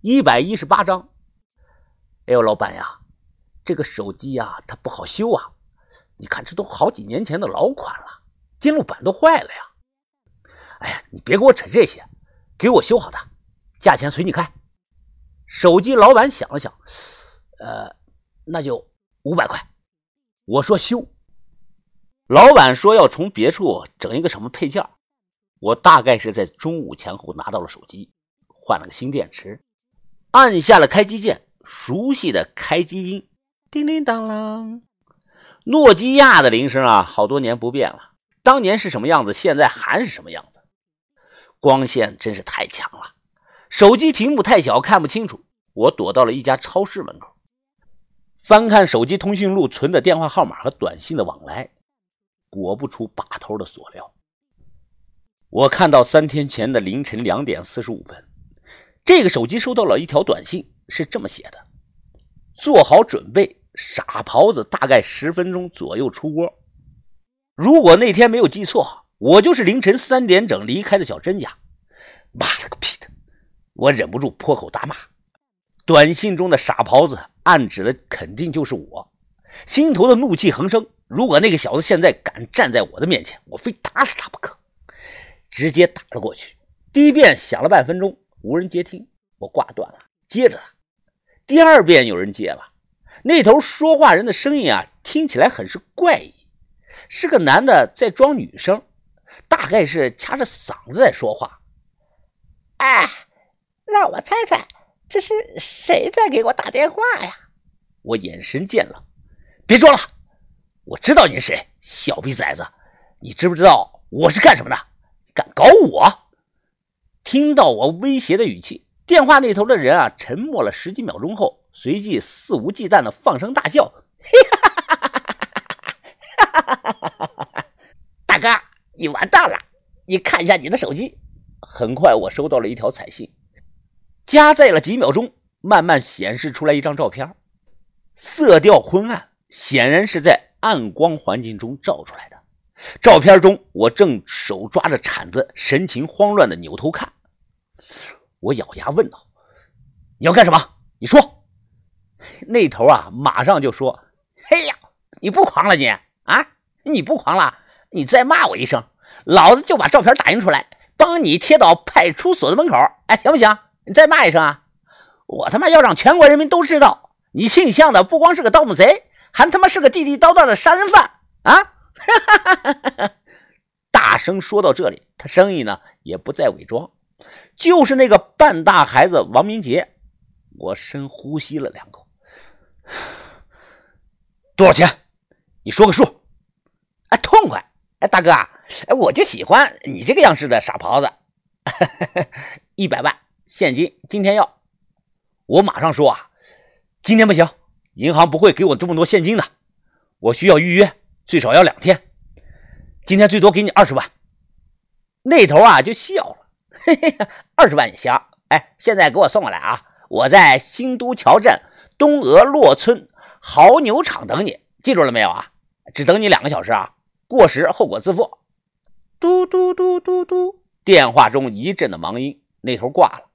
一百一十八张。哎呦，老板呀，这个手机呀，它不好修啊！你看，这都好几年前的老款了，电路板都坏了呀。哎呀，你别给我扯这些，给我修好它，价钱随你开。手机老板想了想，呃，那就五百块。我说修。老板说要从别处整一个什么配件，我大概是在中午前后拿到了手机，换了个新电池，按下了开机键，熟悉的开机音，叮铃当啷，诺基亚的铃声啊，好多年不变了，当年是什么样子，现在还是什么样子。光线真是太强了，手机屏幕太小看不清楚。我躲到了一家超市门口，翻看手机通讯录存的电话号码和短信的往来。果不出把头的所料，我看到三天前的凌晨两点四十五分，这个手机收到了一条短信，是这么写的：“做好准备，傻狍子大概十分钟左右出窝。”如果那天没有记错，我就是凌晨三点整离开的小珍家。妈了个逼的！我忍不住破口大骂。短信中的傻狍子暗指的肯定就是我，心头的怒气横生。如果那个小子现在敢站在我的面前，我非打死他不可！直接打了过去。第一遍响了半分钟，无人接听，我挂断了。接着，第二遍有人接了，那头说话人的声音啊，听起来很是怪异，是个男的在装女生，大概是掐着嗓子在说话。哎，让我猜猜，这是谁在给我打电话呀？我眼神见了，别装了。我知道你是谁，小逼崽子！你知不知道我是干什么的？敢搞我！听到我威胁的语气，电话那头的人啊，沉默了十几秒钟后，随即肆无忌惮的放声大笑：“ 大哥，你完蛋了！你看一下你的手机。”很快，我收到了一条彩信，加载了几秒钟，慢慢显示出来一张照片，色调昏暗，显然是在。暗光环境中照出来的照片中，我正手抓着铲子，神情慌乱的扭头看。我咬牙问道：“你要干什么？你说。”那头啊，马上就说：“嘿呀，你不狂了你啊？你不狂了？你再骂我一声，老子就把照片打印出来，帮你贴到派出所的门口。哎，行不行？你再骂一声啊！我他妈要让全国人民都知道，你姓向的不光是个盗墓贼。”还他妈是个地地道道的杀人犯啊！哈哈哈哈大声说到这里，他声音呢也不再伪装，就是那个半大孩子王明杰。我深呼吸了两口，多少钱？你说个数。哎，痛快！哎，大哥，哎，我就喜欢你这个样式的傻狍子。一百万现金，今天要。我马上说啊，今天不行。银行不会给我这么多现金的，我需要预约，最少要两天。今天最多给你二十万。那头啊就笑了，嘿嘿，二十万也行。哎，现在给我送过来啊！我在新都桥镇东俄洛村牦牛场等你，记住了没有啊？只等你两个小时啊，过时后果自负。嘟嘟嘟嘟嘟，电话中一阵的忙音，那头挂了。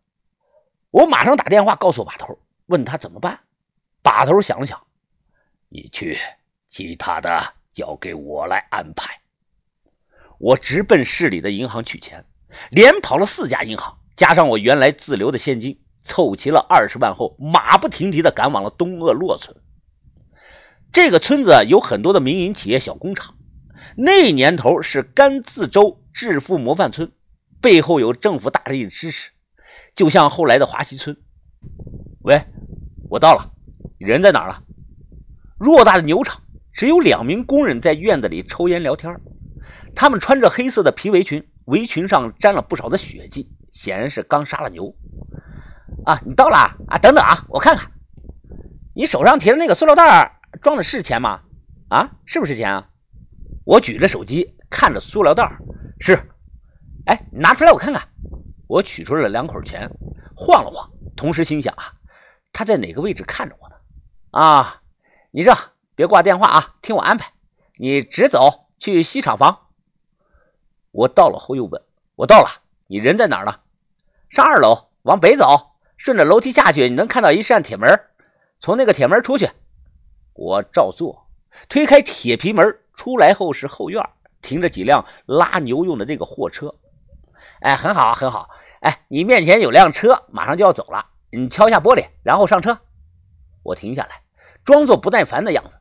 我马上打电话告诉把头，问他怎么办。把头想了想，你去，其他的交给我来安排。我直奔市里的银行取钱，连跑了四家银行，加上我原来自留的现金，凑齐了二十万后，马不停蹄的赶往了东鄂洛村。这个村子有很多的民营企业、小工厂，那年头是甘孜州致富模范村，背后有政府大力的支持，就像后来的华西村。喂，我到了。人在哪儿了？偌大的牛场，只有两名工人在院子里抽烟聊天。他们穿着黑色的皮围裙，围裙上沾了不少的血迹，显然是刚杀了牛。啊，你到了啊？等等啊，我看看，你手上提的那个塑料袋装的是钱吗？啊，是不是钱啊？我举着手机看着塑料袋，是。哎，拿出来我看看。我取出来了两口钱，晃了晃，同时心想啊，他在哪个位置看着我呢？啊，你这别挂电话啊，听我安排，你直走去西厂房。我到了后又问，我到了，你人在哪儿呢？上二楼，往北走，顺着楼梯下去，你能看到一扇铁门，从那个铁门出去。我照做，推开铁皮门，出来后是后院，停着几辆拉牛用的这个货车。哎，很好，很好。哎，你面前有辆车，马上就要走了，你敲一下玻璃，然后上车。我停下来，装作不耐烦的样子。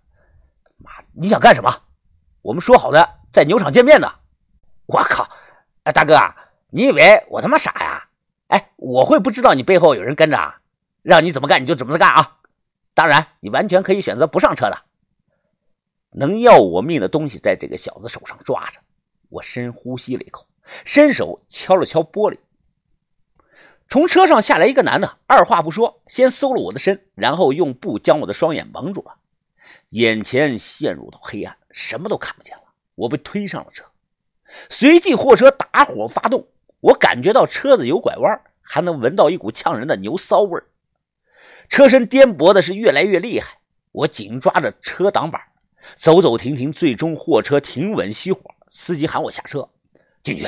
妈，你想干什么？我们说好的在牛场见面呢。我靠！哎，大哥，你以为我他妈傻呀？哎，我会不知道你背后有人跟着啊？让你怎么干你就怎么干啊！当然，你完全可以选择不上车的。能要我命的东西在这个小子手上抓着。我深呼吸了一口，伸手敲了敲玻璃。从车上下来一个男的，二话不说，先搜了我的身，然后用布将我的双眼蒙住了，眼前陷入到黑暗，什么都看不见了。我被推上了车，随即货车打火发动，我感觉到车子有拐弯，还能闻到一股呛人的牛骚味儿。车身颠簸的是越来越厉害，我紧抓着车挡板，走走停停，最终货车停稳熄火，司机喊我下车进去。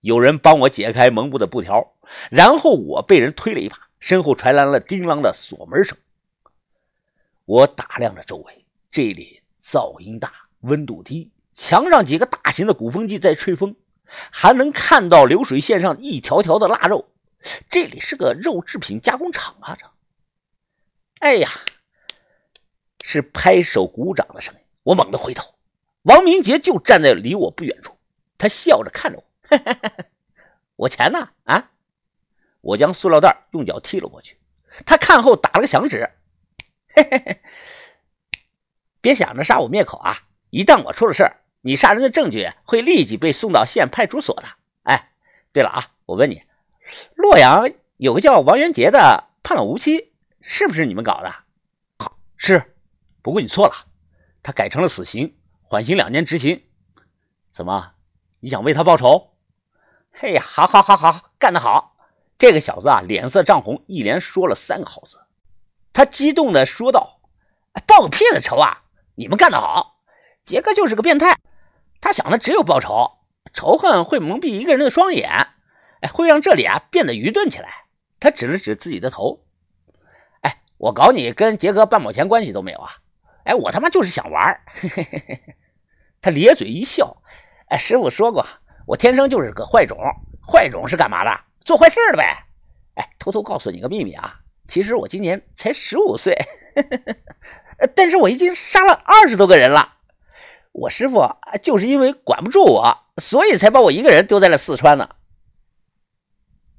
有人帮我解开蒙布的布条，然后我被人推了一把，身后传来了叮啷的锁门声。我打量着周围，这里噪音大，温度低，墙上几个大型的鼓风机在吹风，还能看到流水线上一条条的腊肉。这里是个肉制品加工厂啊！这。哎呀，是拍手鼓掌的声音。我猛地回头，王明杰就站在离我不远处，他笑着看着我。我钱呢？啊！我将塑料袋用脚踢了过去。他看后打了个响指。嘿嘿嘿，别想着杀我灭口啊！一旦我出了事儿，你杀人的证据会立即被送到县派出所的。哎，对了啊，我问你，洛阳有个叫王元杰的判了无期。是不是你们搞的？好是，不过你错了，他改成了死刑，缓刑两年执行。怎么，你想为他报仇？嘿呀，好，好，好，好，干得好！这个小子啊，脸色涨红，一连说了三个好字。他激动地说道：“报个屁的仇啊！你们干得好！杰哥就是个变态，他想的只有报仇，仇恨会蒙蔽一个人的双眼，哎，会让这里啊变得愚钝起来。”他指了指自己的头。哎我搞你跟杰哥半毛钱关系都没有啊！哎，我他妈就是想玩 他咧嘴一笑，哎，师傅说过，我天生就是个坏种。坏种是干嘛的？做坏事的呗。哎，偷偷告诉你个秘密啊，其实我今年才十五岁，但是我已经杀了二十多个人了。我师傅就是因为管不住我，所以才把我一个人丢在了四川呢。